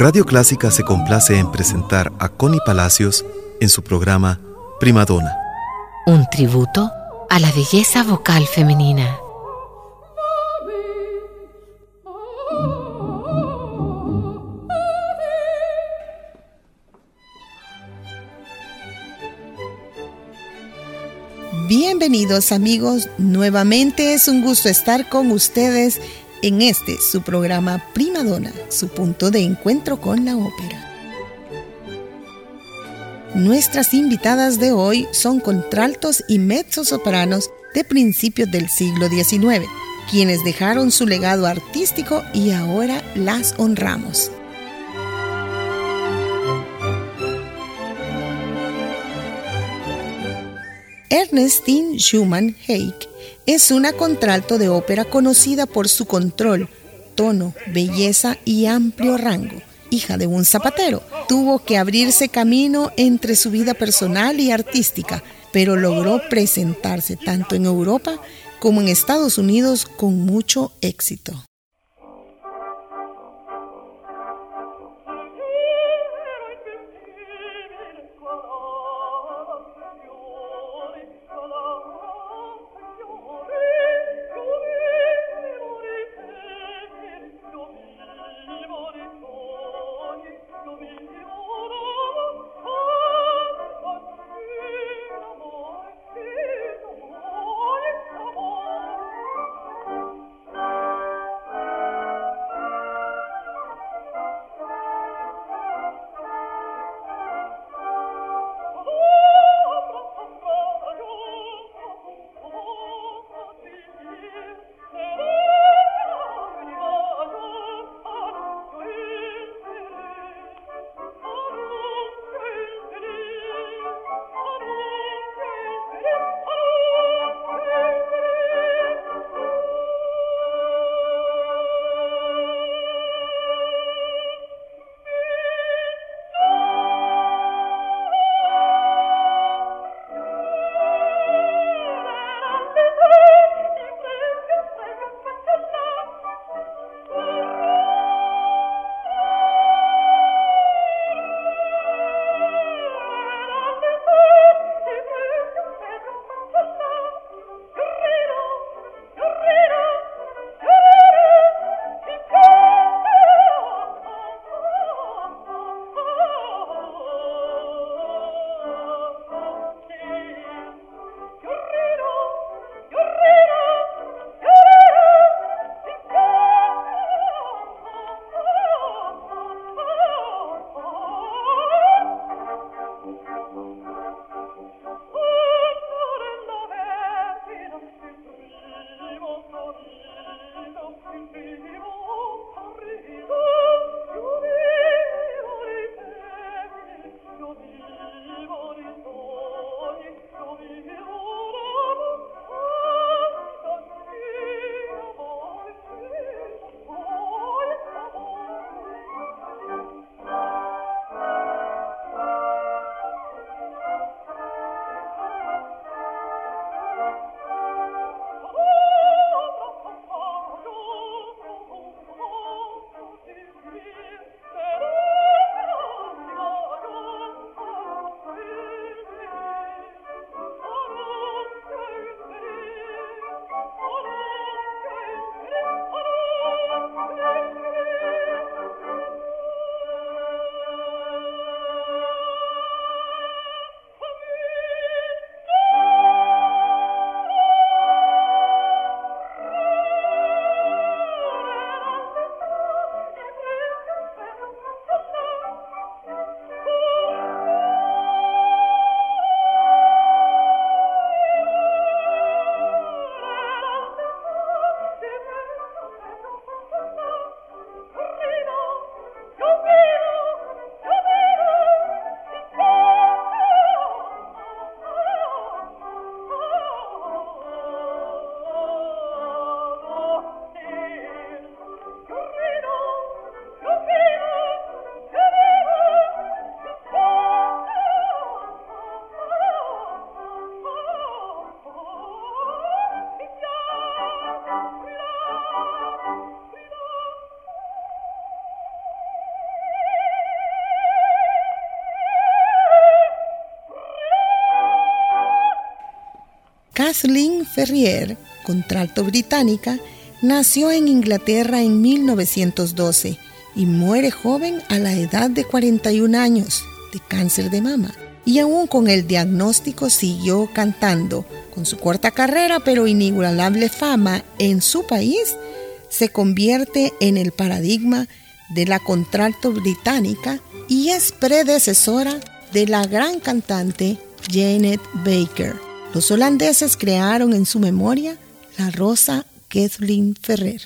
Radio Clásica se complace en presentar a Connie Palacios en su programa Primadona. Un tributo a la belleza vocal femenina. Bienvenidos amigos, nuevamente es un gusto estar con ustedes en este su programa Prima Donna, su punto de encuentro con la ópera. Nuestras invitadas de hoy son contraltos y mezzosopranos de principios del siglo XIX, quienes dejaron su legado artístico y ahora las honramos. Ernestine Schumann Heik es una contralto de ópera conocida por su control, tono, belleza y amplio rango. Hija de un zapatero, tuvo que abrirse camino entre su vida personal y artística, pero logró presentarse tanto en Europa como en Estados Unidos con mucho éxito. Kathleen Ferrier, contralto británica, nació en Inglaterra en 1912 y muere joven a la edad de 41 años de cáncer de mama. Y aún con el diagnóstico siguió cantando. Con su corta carrera pero inigualable fama en su país, se convierte en el paradigma de la contralto británica y es predecesora de la gran cantante Janet Baker. Los holandeses crearon en su memoria la rosa Kathleen Ferrer.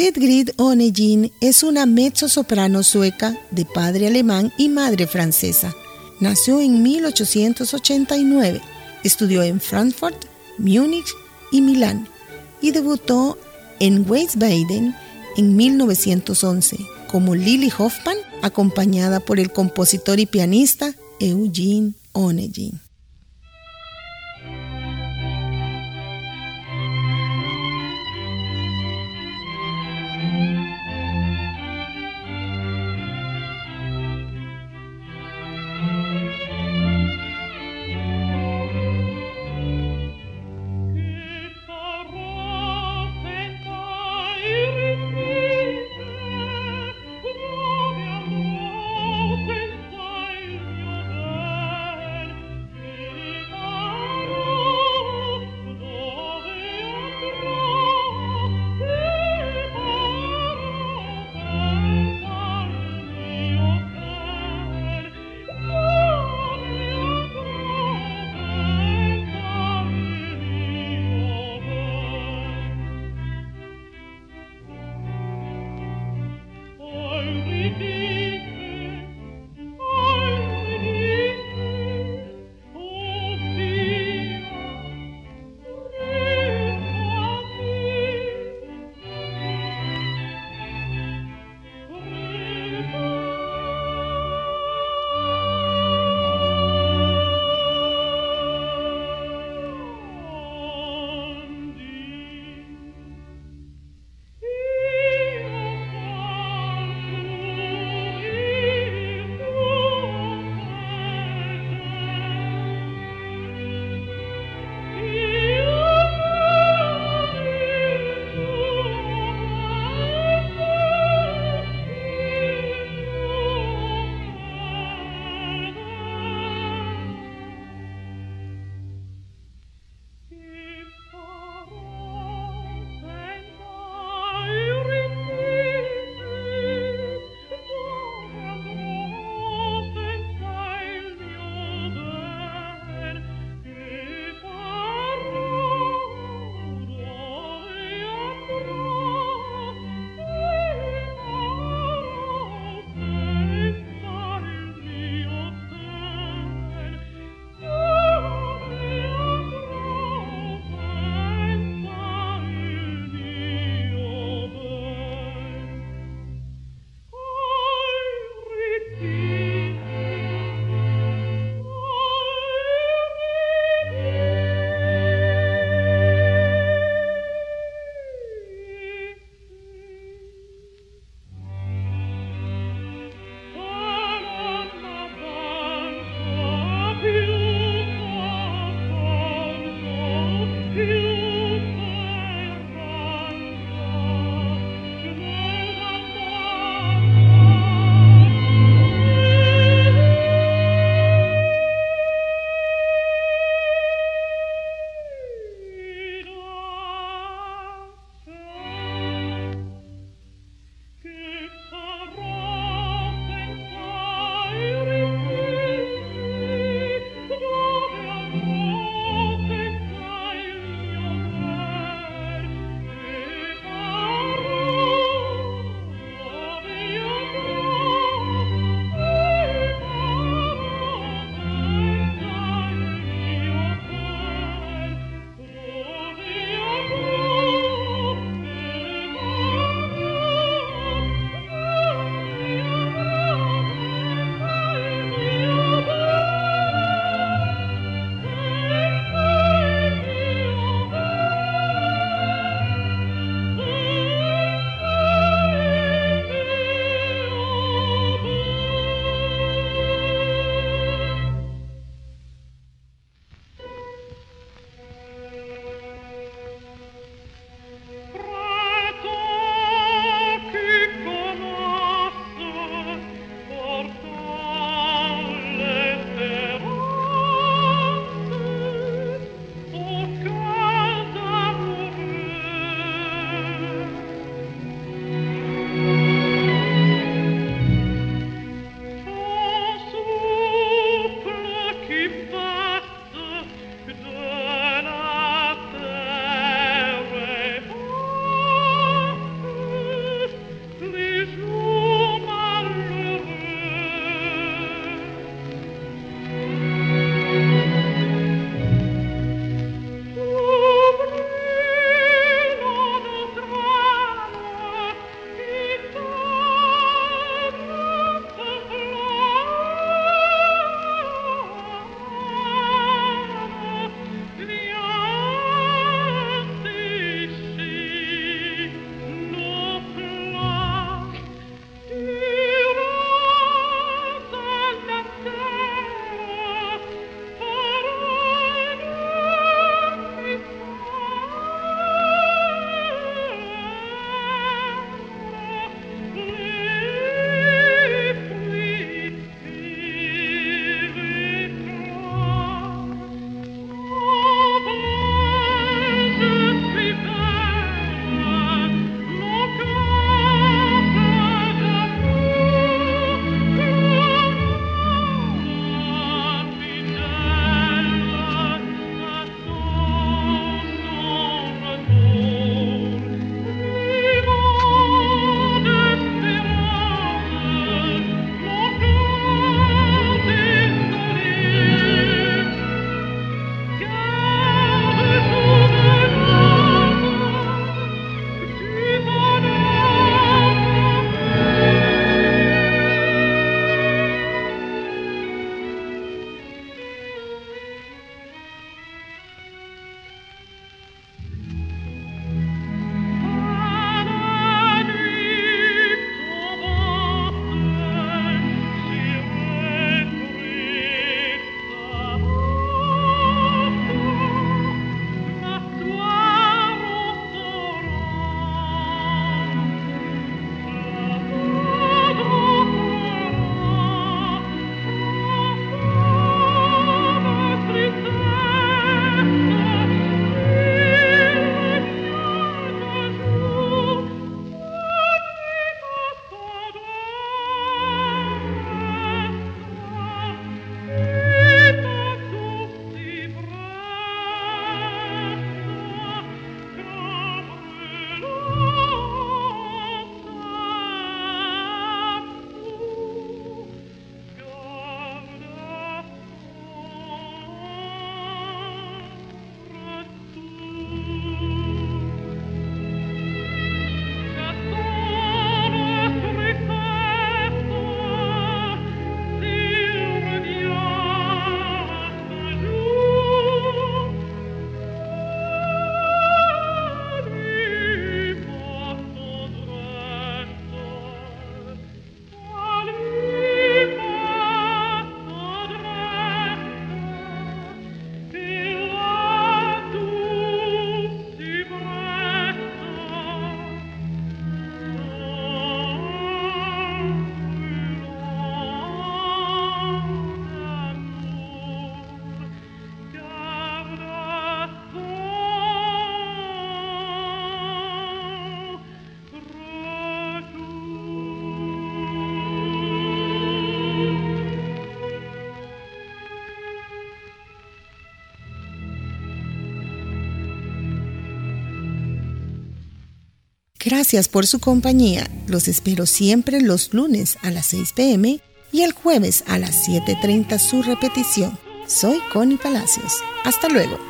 Sigrid Onegin es una mezzo-soprano sueca de padre alemán y madre francesa. Nació en 1889, estudió en Frankfurt, Múnich y Milán y debutó en Wiesbaden en 1911 como Lily Hoffman, acompañada por el compositor y pianista Eugene Onegin. Gracias por su compañía. Los espero siempre los lunes a las 6 pm y el jueves a las 7.30 su repetición. Soy Connie Palacios. Hasta luego.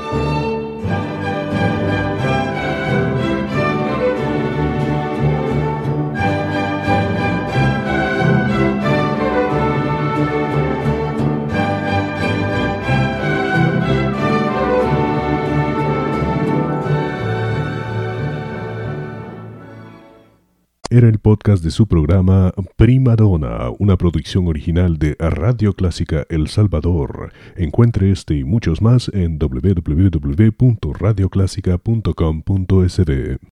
podcast de su programa Prima Donna, una producción original de Radio Clásica El Salvador. Encuentre este y muchos más en www.radioclásica.com.sb.